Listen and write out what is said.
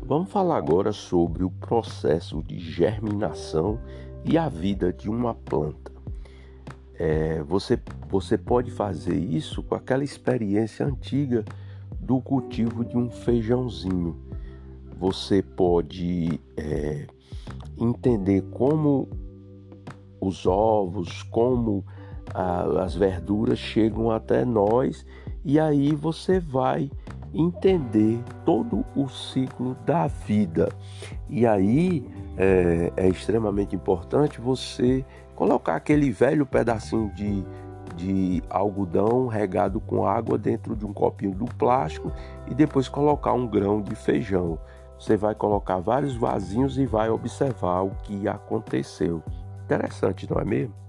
Vamos falar agora sobre o processo de germinação e a vida de uma planta. É, você, você pode fazer isso com aquela experiência antiga do cultivo de um feijãozinho. Você pode é, entender como os ovos, como a, as verduras chegam até nós e aí você vai entender todo o ciclo da vida. E aí é, é extremamente importante você colocar aquele velho pedacinho de, de algodão regado com água dentro de um copinho do plástico e depois colocar um grão de feijão. Você vai colocar vários vasinhos e vai observar o que aconteceu. Interessante, não é mesmo?